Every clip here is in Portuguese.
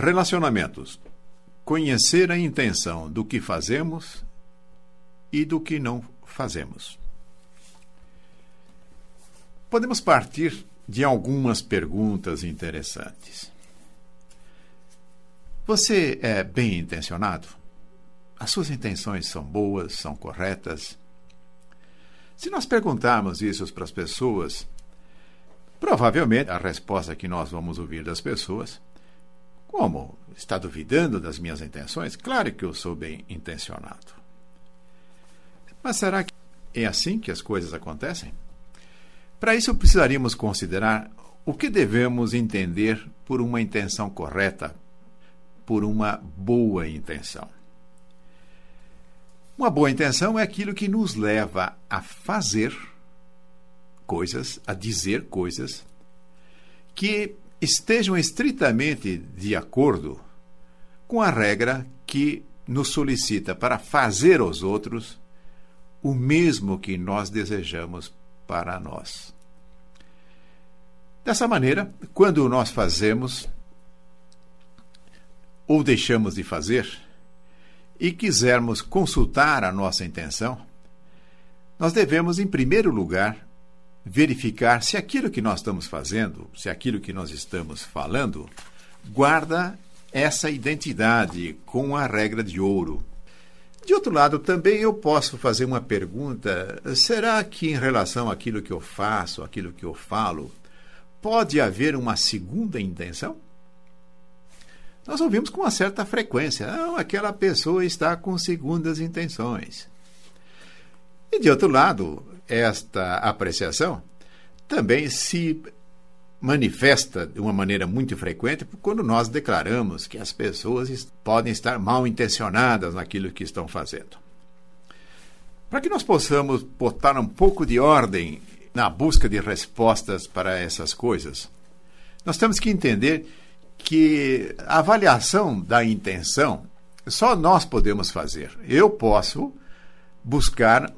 Relacionamentos. Conhecer a intenção do que fazemos e do que não fazemos. Podemos partir de algumas perguntas interessantes. Você é bem intencionado? As suas intenções são boas, são corretas? Se nós perguntarmos isso para as pessoas, provavelmente a resposta que nós vamos ouvir das pessoas como? Está duvidando das minhas intenções? Claro que eu sou bem intencionado. Mas será que é assim que as coisas acontecem? Para isso, precisaríamos considerar o que devemos entender por uma intenção correta, por uma boa intenção. Uma boa intenção é aquilo que nos leva a fazer coisas, a dizer coisas que estejam estritamente de acordo com a regra que nos solicita para fazer aos outros o mesmo que nós desejamos para nós. Dessa maneira, quando nós fazemos ou deixamos de fazer e quisermos consultar a nossa intenção, nós devemos, em primeiro lugar, verificar se aquilo que nós estamos fazendo, se aquilo que nós estamos falando, guarda essa identidade com a regra de ouro. De outro lado, também eu posso fazer uma pergunta: será que em relação àquilo que eu faço, aquilo que eu falo, pode haver uma segunda intenção? Nós ouvimos com uma certa frequência: não, aquela pessoa está com segundas intenções. E de outro lado, esta apreciação também se manifesta de uma maneira muito frequente quando nós declaramos que as pessoas podem estar mal intencionadas naquilo que estão fazendo. Para que nós possamos botar um pouco de ordem na busca de respostas para essas coisas, nós temos que entender que a avaliação da intenção só nós podemos fazer. Eu posso buscar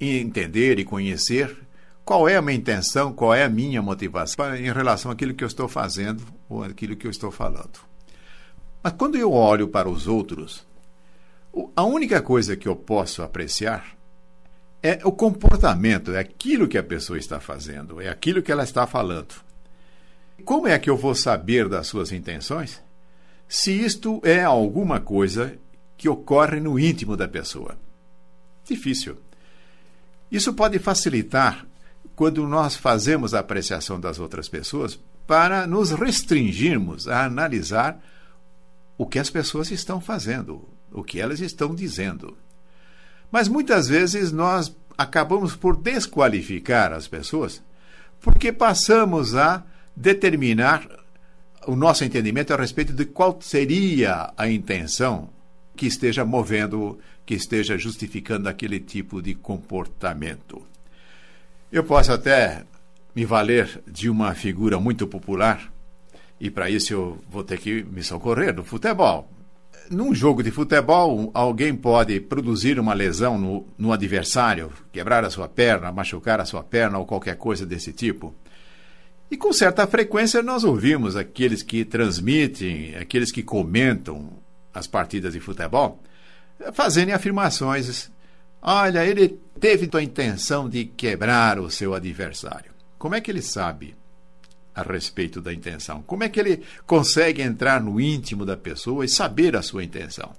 entender e conhecer qual é a minha intenção, qual é a minha motivação em relação àquilo que eu estou fazendo ou àquilo que eu estou falando. Mas quando eu olho para os outros, a única coisa que eu posso apreciar é o comportamento, é aquilo que a pessoa está fazendo, é aquilo que ela está falando. Como é que eu vou saber das suas intenções? Se isto é alguma coisa que ocorre no íntimo da pessoa. Difícil. Isso pode facilitar quando nós fazemos a apreciação das outras pessoas para nos restringirmos a analisar o que as pessoas estão fazendo, o que elas estão dizendo. Mas muitas vezes nós acabamos por desqualificar as pessoas porque passamos a determinar o nosso entendimento a respeito de qual seria a intenção que esteja movendo, que esteja justificando aquele tipo de comportamento. Eu posso até me valer de uma figura muito popular, e para isso eu vou ter que me socorrer do futebol. Num jogo de futebol, alguém pode produzir uma lesão no, no adversário, quebrar a sua perna, machucar a sua perna ou qualquer coisa desse tipo. E com certa frequência nós ouvimos aqueles que transmitem, aqueles que comentam as partidas de futebol, fazendo afirmações. Olha, ele teve a intenção de quebrar o seu adversário. Como é que ele sabe a respeito da intenção? Como é que ele consegue entrar no íntimo da pessoa e saber a sua intenção?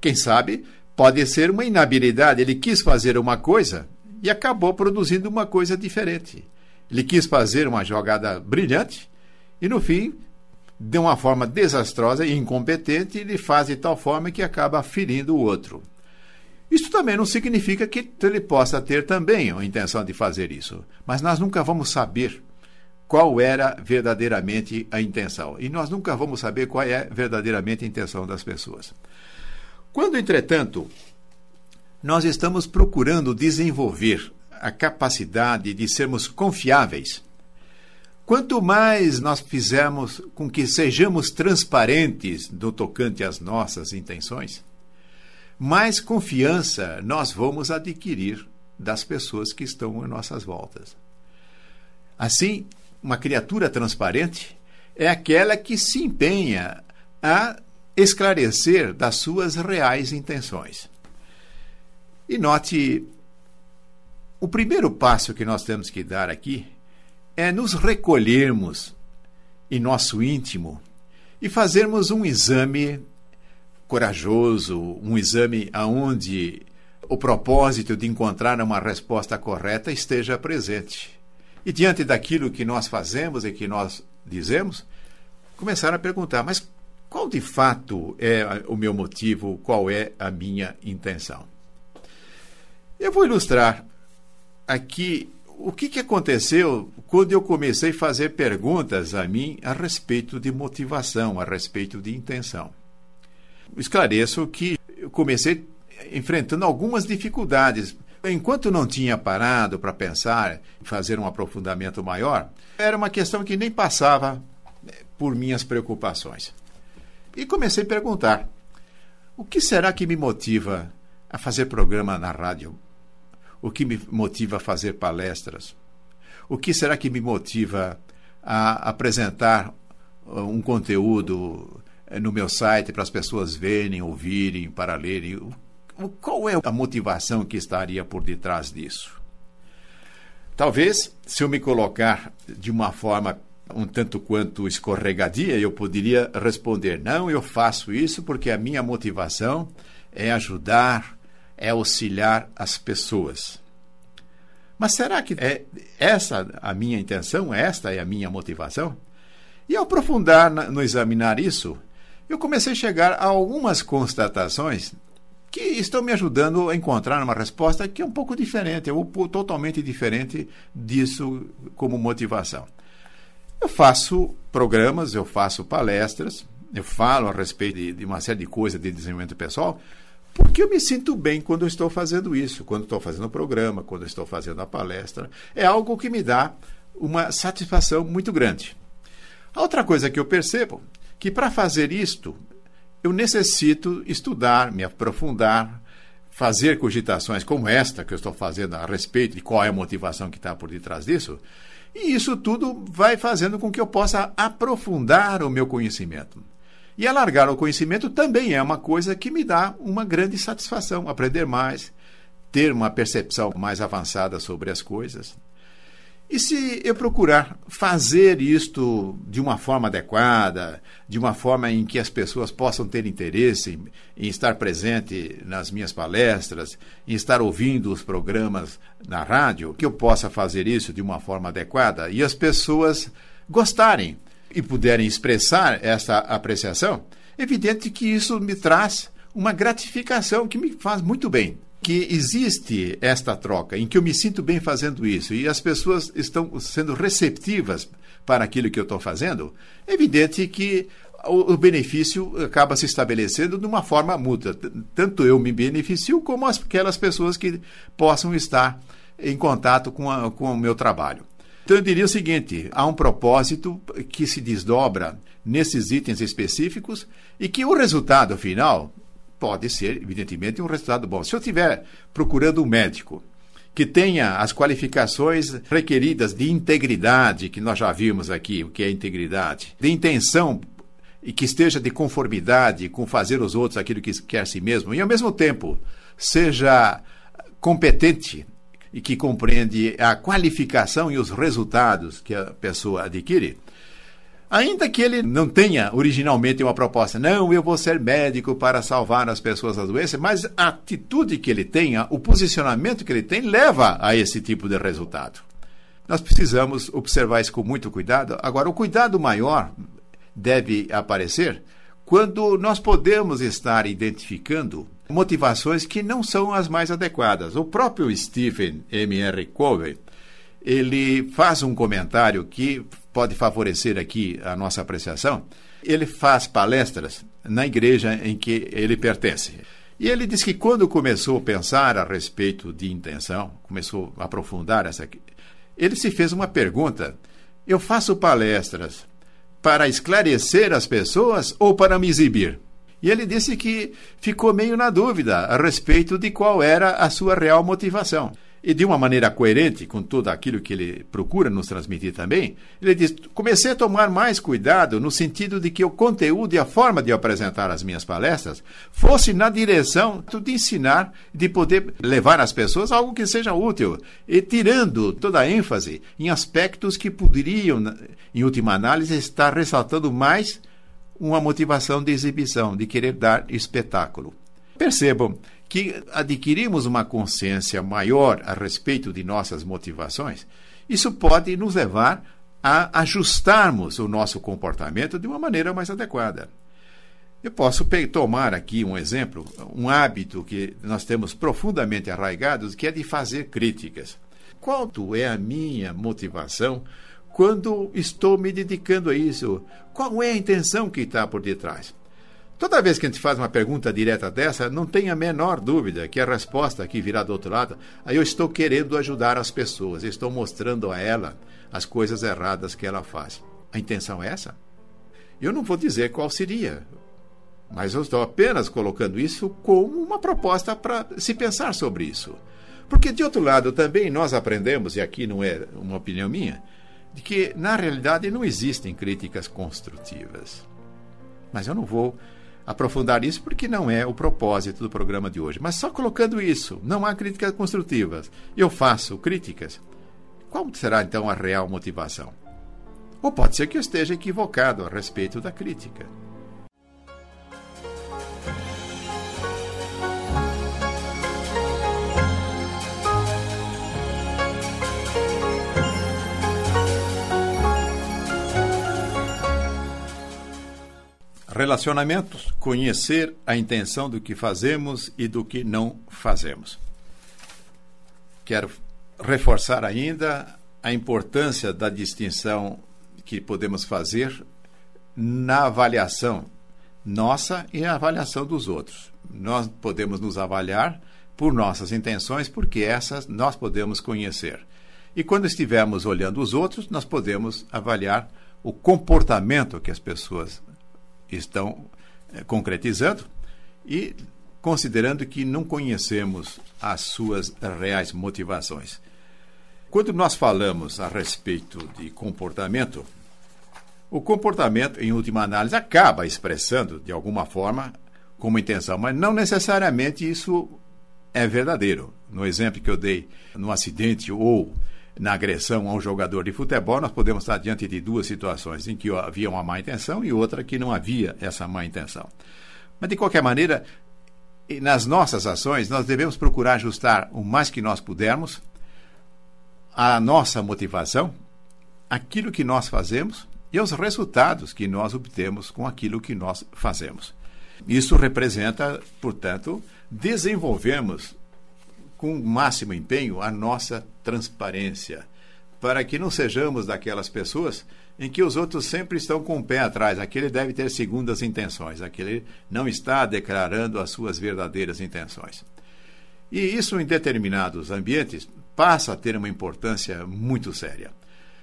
Quem sabe pode ser uma inabilidade. Ele quis fazer uma coisa e acabou produzindo uma coisa diferente. Ele quis fazer uma jogada brilhante e, no fim, de uma forma desastrosa e incompetente, ele faz de tal forma que acaba ferindo o outro. Isso também não significa que ele possa ter também a intenção de fazer isso, mas nós nunca vamos saber qual era verdadeiramente a intenção. E nós nunca vamos saber qual é verdadeiramente a intenção das pessoas. Quando, entretanto, nós estamos procurando desenvolver a capacidade de sermos confiáveis Quanto mais nós fizermos com que sejamos transparentes no tocante às nossas intenções, mais confiança nós vamos adquirir das pessoas que estão em nossas voltas. Assim, uma criatura transparente é aquela que se empenha a esclarecer das suas reais intenções. E note, o primeiro passo que nós temos que dar aqui é nos recolhermos em nosso íntimo e fazermos um exame corajoso, um exame aonde o propósito de encontrar uma resposta correta esteja presente. E diante daquilo que nós fazemos e que nós dizemos, começar a perguntar: mas qual de fato é o meu motivo? Qual é a minha intenção? Eu vou ilustrar aqui o que, que aconteceu quando eu comecei a fazer perguntas a mim a respeito de motivação, a respeito de intenção. Esclareço que eu comecei enfrentando algumas dificuldades. Enquanto não tinha parado para pensar fazer um aprofundamento maior, era uma questão que nem passava né, por minhas preocupações. E comecei a perguntar: o que será que me motiva a fazer programa na rádio? O que me motiva a fazer palestras? O que será que me motiva a apresentar uh, um conteúdo eh, no meu site para as pessoas verem, ouvirem, para lerem? Qual é a motivação que estaria por detrás disso? Talvez, se eu me colocar de uma forma um tanto quanto escorregadia, eu poderia responder: não, eu faço isso porque a minha motivação é ajudar, é auxiliar as pessoas. Mas será que é essa a minha intenção? Esta é a minha motivação? E ao aprofundar no examinar isso, eu comecei a chegar a algumas constatações que estão me ajudando a encontrar uma resposta que é um pouco diferente, ou totalmente diferente disso como motivação. Eu faço programas, eu faço palestras, eu falo a respeito de, de uma série de coisas de desenvolvimento pessoal, porque eu me sinto bem quando eu estou fazendo isso, quando estou fazendo o programa, quando estou fazendo a palestra. É algo que me dá uma satisfação muito grande. A outra coisa que eu percebo que para fazer isto eu necessito estudar, me aprofundar, fazer cogitações como esta que eu estou fazendo a respeito de qual é a motivação que está por detrás disso. E isso tudo vai fazendo com que eu possa aprofundar o meu conhecimento. E alargar o conhecimento também é uma coisa que me dá uma grande satisfação, aprender mais, ter uma percepção mais avançada sobre as coisas. E se eu procurar fazer isto de uma forma adequada, de uma forma em que as pessoas possam ter interesse em, em, estar presente nas minhas palestras, em estar ouvindo os programas na rádio, que eu possa fazer isso de uma forma adequada e as pessoas gostarem e puderem expressar essa apreciação, é evidente que isso me traz uma gratificação que me faz muito bem que existe esta troca, em que eu me sinto bem fazendo isso e as pessoas estão sendo receptivas para aquilo que eu estou fazendo, é evidente que o, benefício acaba se estabelecendo de uma forma mútua. Tanto eu me beneficio, como aquelas pessoas que possam estar em contato com, a, com o meu trabalho. Então, eu diria o seguinte: há um propósito que se desdobra nesses itens específicos e que o resultado final pode ser, evidentemente, um resultado bom. Se eu estiver procurando um médico que tenha as qualificações requeridas de integridade, que nós já vimos aqui, o que é integridade, de intenção e que esteja de conformidade com fazer os outros aquilo que quer a si mesmo, e ao mesmo tempo seja competente e que compreende a qualificação e os resultados que a pessoa adquire, Ainda que ele não tenha originalmente uma proposta, não, eu vou ser médico para salvar as pessoas da doença, mas a atitude que ele tenha, o posicionamento que ele tem, leva a esse tipo de resultado. Nós precisamos observar isso com muito cuidado. Agora, o cuidado maior deve aparecer quando nós podemos estar identificando motivações que não são as mais adequadas. O próprio Stephen M. R. Covey, ele faz um comentário que pode favorecer aqui a nossa apreciação. Ele faz palestras na igreja em que ele pertence. E ele diz que quando começou a pensar a respeito de intenção, começou a aprofundar essa. Ele se fez uma pergunta: eu faço palestras para esclarecer as pessoas ou para me exibir? E ele disse que ficou meio na dúvida a respeito de qual era a sua real motivação. e de uma maneira coerente com tudo aquilo que ele procura nos transmitir também, ele diz: comecei a tomar mais cuidado no sentido de que o conteúdo e a forma de apresentar as minhas palestras fosse na direção de ensinar, de poder levar às pessoas algo que seja útil, e tirando toda a ênfase em aspectos que poderiam, em última análise, estar ressaltando mais uma motivação de exibição, de querer dar espetáculo. Percebam que adquirimos uma consciência maior a respeito de nossas motivações, isso pode nos levar a ajustarmos o nosso comportamento de uma maneira mais adequada. Eu posso tomar aqui um exemplo, um hábito que nós temos profundamente arraigados, que é de fazer críticas. Qual é a minha motivação quando estou me dedicando a isso? Qual é a intenção que está por detrás? Toda vez que a gente faz uma pergunta direta dessa, não tem a menor dúvida que a resposta aqui virá do outro lado. Aí eu estou querendo ajudar as pessoas, estou mostrando a ela as coisas erradas que ela faz. A intenção é essa? Eu não vou dizer qual seria, mas eu estou apenas colocando isso como uma proposta para se pensar sobre isso. Porque, de outro lado, também nós aprendemos, e aqui não é uma opinião minha, de que, na realidade, não existem críticas construtivas. Mas eu não vou aprofundar isso porque não é o propósito do programa de hoje. Mas só colocando isso, não há críticas construtivas. Eu faço críticas. Qual será então a real motivação? Ou pode ser que eu esteja equivocado a respeito da crítica. Relacionamentos, conhecer a intenção do que fazemos e do que não fazemos. Quero reforçar ainda a importância da distinção que podemos fazer na avaliação nossa e a avaliação dos outros. Nós podemos nos avaliar por nossas intenções, porque essas nós podemos conhecer. E quando estivermos olhando os outros, nós podemos avaliar o comportamento que as pessoas estão eh, concretizando e considerando que não conhecemos as suas reais motivações. Quando nós falamos a respeito de comportamento, o comportamento, em última análise, acaba expressando, de alguma forma, como intenção, mas não necessariamente isso é verdadeiro. No exemplo que eu dei, no acidente ou na agressão a um jogador de futebol, nós podemos estar diante de duas situações em que havia uma má intenção e outra que não havia essa má intenção. Mas, de qualquer maneira, nas nossas ações, nós devemos procurar ajustar o mais que nós pudermos a nossa motivação, aquilo que nós fazemos e os resultados que nós obtemos com aquilo que nós fazemos. Isso representa, portanto, desenvolvermos com o máximo empenho a nossa transparência, para que não sejamos daquelas pessoas em que os outros sempre estão com o pé atrás. Aquele deve ter segundas intenções, aquele não está declarando as suas verdadeiras intenções. E isso, em determinados ambientes, passa a ter uma importância muito séria.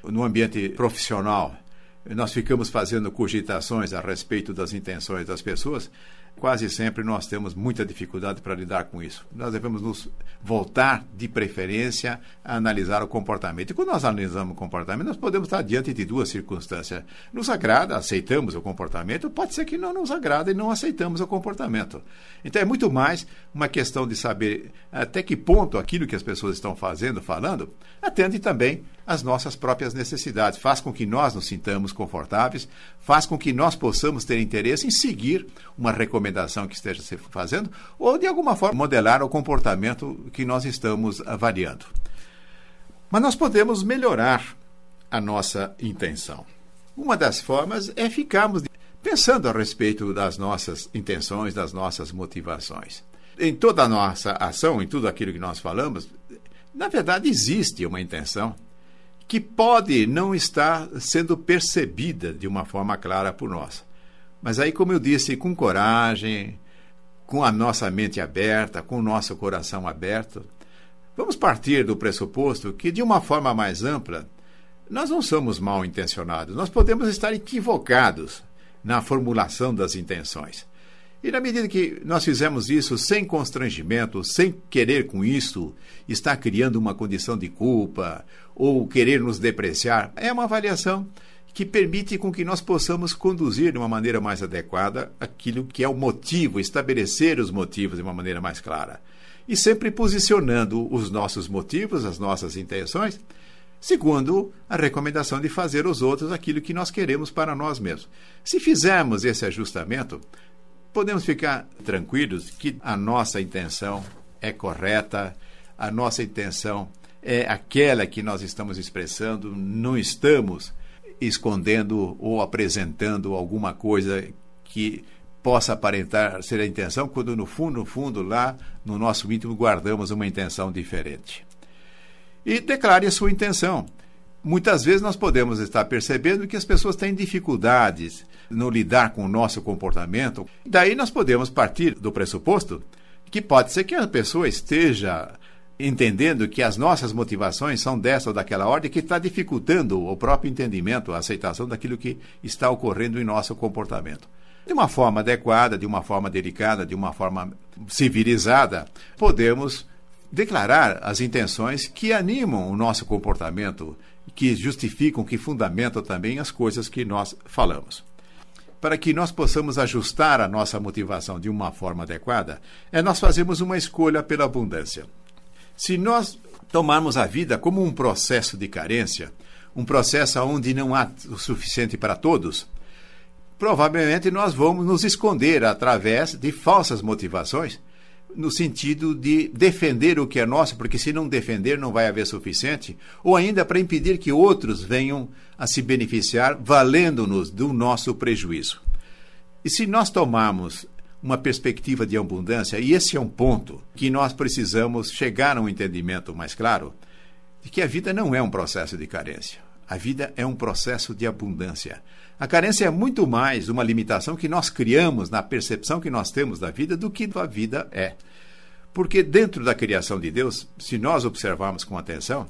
No ambiente profissional, nós ficamos fazendo cogitações a respeito das intenções das pessoas, quase sempre nós temos muita dificuldade para lidar com isso. Nós devemos nos voltar, de preferência, a analisar o comportamento. E quando nós analisamos o comportamento, nós podemos estar diante de duas circunstâncias. Nos agrada, aceitamos o comportamento, pode ser que não nos agrada e não aceitamos o comportamento. Então é muito mais uma questão de saber até que ponto aquilo que as pessoas estão fazendo, falando, atende também às nossas próprias necessidades, faz com que nós nos sintamos confortáveis, faz com que nós possamos ter interesse em seguir uma recomendação que esteja se fazendo ou de alguma forma modelar o comportamento que nós estamos avaliando. Mas nós podemos melhorar a nossa intenção. Uma das formas é ficarmos pensando a respeito das nossas intenções, das nossas motivações. Em toda a nossa ação, em tudo aquilo que nós falamos, na verdade existe uma intenção que pode não estar sendo percebida de uma forma clara por nós. Mas aí, como eu disse, com coragem, com a nossa mente aberta, com o nosso coração aberto, vamos partir do pressuposto que, de uma forma mais ampla, nós não somos mal intencionados, nós podemos estar equivocados na formulação das intenções. E na medida que nós fizemos isso sem constrangimento, sem querer com isso estar criando uma condição de culpa ou querer nos depreciar, é uma avaliação que permite com que nós possamos conduzir de uma maneira mais adequada aquilo que é o motivo, estabelecer os motivos de uma maneira mais clara. E sempre posicionando os nossos motivos, as nossas intenções, segundo a recomendação de fazer aos outros aquilo que nós queremos para nós mesmos. Se fizermos esse ajustamento, podemos ficar tranquilos que a nossa intenção é correta, a nossa intenção é aquela que nós estamos expressando, não estamos escondendo ou apresentando alguma coisa que possa aparentar ser a intenção, quando no fundo, no fundo, lá no nosso íntimo guardamos uma intenção diferente. E declare a sua intenção. Muitas vezes nós podemos estar percebendo que as pessoas têm dificuldades no lidar com o nosso comportamento. Daí nós podemos partir do pressuposto que pode ser que a pessoa esteja entendendo que as nossas motivações são dessa ou daquela ordem, que está dificultando o próprio entendimento, a aceitação daquilo que está ocorrendo em nosso comportamento. De uma forma adequada, de uma forma delicada, de uma forma civilizada, podemos declarar as intenções que animam o nosso comportamento, que justificam, que fundamentam também as coisas que nós falamos. Para que nós possamos ajustar a nossa motivação de uma forma adequada, é nós fazemos uma escolha pela abundância. Se nós tomarmos a vida como um processo de carência, um processo onde não há o suficiente para todos, provavelmente nós vamos nos esconder através de falsas motivações, no sentido de defender o que é nosso, porque se não defender não vai haver suficiente, ou ainda para impedir que outros venham a se beneficiar valendo-nos do nosso prejuízo. E se nós tomarmos uma perspectiva de abundância, e esse é um ponto que nós precisamos chegar a um entendimento mais claro de que a vida não é um processo de carência. A vida é um processo de abundância. A carência é muito mais uma limitação que nós criamos na percepção que nós temos da vida do que a vida é. Porque dentro da criação de Deus, se nós observarmos com atenção,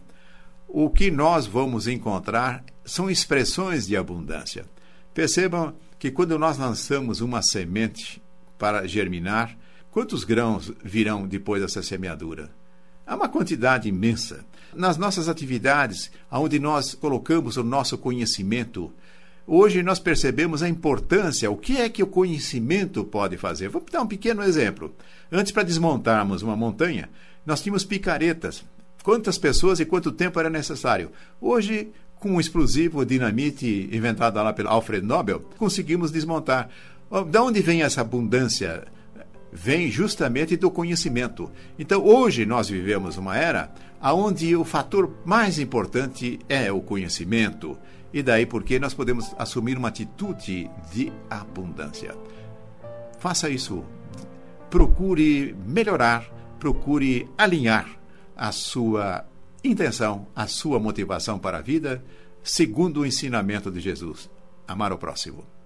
o que nós vamos encontrar são expressões de abundância. Percebam que quando nós lançamos uma semente para germinar, quantos grãos virão depois dessa semeadura? Há uma quantidade imensa. Nas nossas atividades, onde nós colocamos o nosso conhecimento, hoje nós percebemos a importância, o que é que o conhecimento pode fazer. Vou dar um pequeno exemplo. Antes, para desmontarmos uma montanha, nós tínhamos picaretas. Quantas pessoas e quanto tempo era necessário? Hoje, com um explosivo dinamite inventado lá pelo Alfred Nobel, conseguimos desmontar. Da onde vem essa abundância? Vem justamente do conhecimento. Então, hoje nós vivemos uma era onde o fator mais importante é o conhecimento. E daí porque nós podemos assumir uma atitude de abundância. Faça isso. Procure melhorar, procure alinhar a sua intenção, a sua motivação para a vida, segundo o ensinamento de Jesus. Amar o próximo.